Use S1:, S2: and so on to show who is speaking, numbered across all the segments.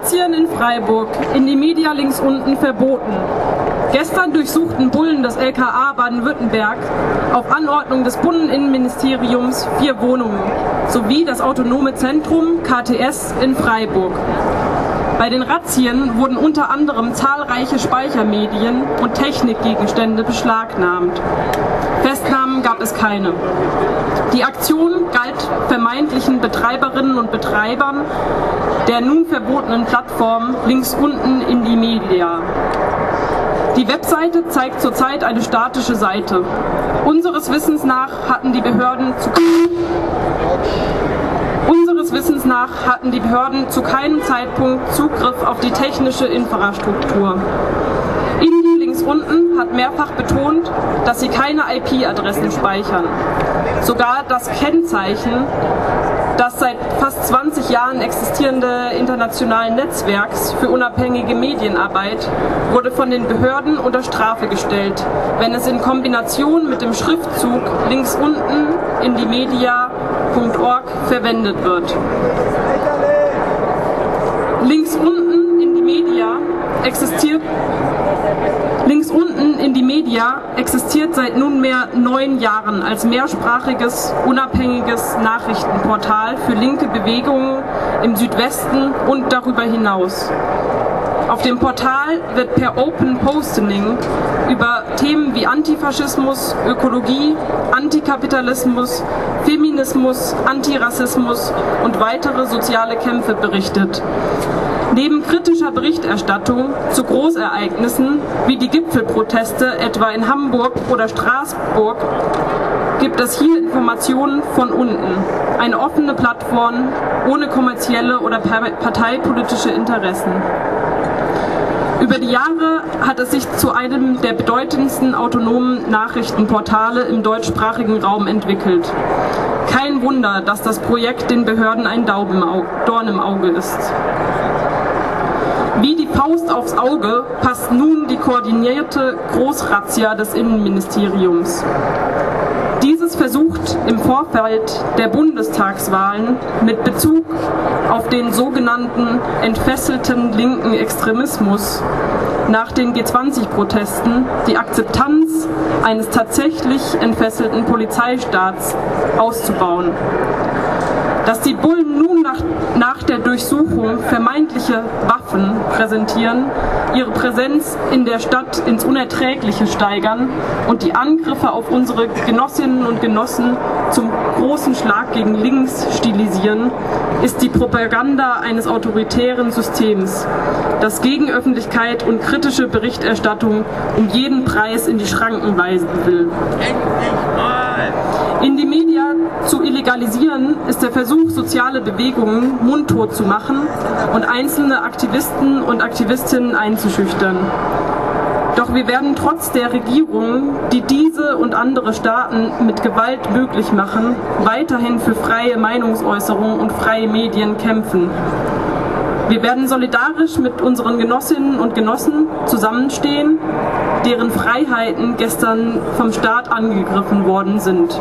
S1: Razzien in Freiburg, in die Media links unten verboten. Gestern durchsuchten Bullen des LKA Baden-Württemberg auf Anordnung des Bundesinnenministeriums vier Wohnungen sowie das autonome Zentrum KTS in Freiburg. Bei den Razzien wurden unter anderem zahlreiche Speichermedien und Technikgegenstände beschlagnahmt. Festnahmen gab es keine. Die Aktion galt vermeintlichen Betreiberinnen und Betreibern der nun verbotenen Plattform links unten in die Media. Die Webseite zeigt zurzeit eine statische Seite. Unseres Wissens nach hatten die Behörden zu Unseres Wissens nach hatten die Behörden zu keinem Zeitpunkt Zugriff auf die technische Infrastruktur. Indie links unten hat mehrfach betont, dass sie keine IP-Adressen speichern. Sogar das Kennzeichen das seit fast 20 Jahren existierende internationale Netzwerks für unabhängige Medienarbeit wurde von den Behörden unter Strafe gestellt, wenn es in Kombination mit dem Schriftzug links unten in die media.org verwendet wird. Links unten in die Media existiert Links unten in die Media existiert seit nunmehr neun Jahren als mehrsprachiges, unabhängiges Nachrichtenportal für linke Bewegungen im Südwesten und darüber hinaus. Auf dem Portal wird per Open Posting über Themen wie Antifaschismus, Ökologie, Antikapitalismus, Feminismus, Antirassismus und weitere soziale Kämpfe berichtet. Neben kritischer Berichterstattung zu Großereignissen wie die Gipfelproteste etwa in Hamburg oder Straßburg gibt es hier Informationen von unten. Eine offene Plattform ohne kommerzielle oder parteipolitische Interessen. Über die Jahre hat es sich zu einem der bedeutendsten autonomen Nachrichtenportale im deutschsprachigen Raum entwickelt. Kein Wunder, dass das Projekt den Behörden ein Dorn im Auge ist. Wie die Faust aufs Auge passt nun die koordinierte Großrazzia des Innenministeriums. Dieses versucht im Vorfeld der Bundestagswahlen mit Bezug auf den sogenannten entfesselten linken Extremismus nach den G20-Protesten die Akzeptanz eines tatsächlich entfesselten Polizeistaats auszubauen. Dass die Bullen nun nach, nach der Durchsuchung vermeintliche Waffen präsentieren, ihre Präsenz in der Stadt ins Unerträgliche steigern und die Angriffe auf unsere Genossinnen und Genossen zum großen Schlag gegen links stilisieren, ist die Propaganda eines autoritären Systems, das Gegenöffentlichkeit und kritische Berichterstattung um jeden Preis in die Schranken weisen will. In die Illegalisieren ist der Versuch, soziale Bewegungen mundtot zu machen und einzelne Aktivisten und Aktivistinnen einzuschüchtern. Doch wir werden trotz der Regierungen, die diese und andere Staaten mit Gewalt möglich machen, weiterhin für freie Meinungsäußerung und freie Medien kämpfen. Wir werden solidarisch mit unseren Genossinnen und Genossen zusammenstehen, deren Freiheiten gestern vom Staat angegriffen worden sind.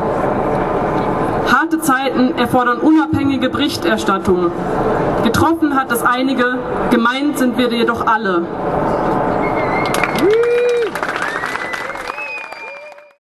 S1: Harte Zeiten erfordern unabhängige Berichterstattung. Getroffen hat es einige, gemeint sind wir jedoch alle.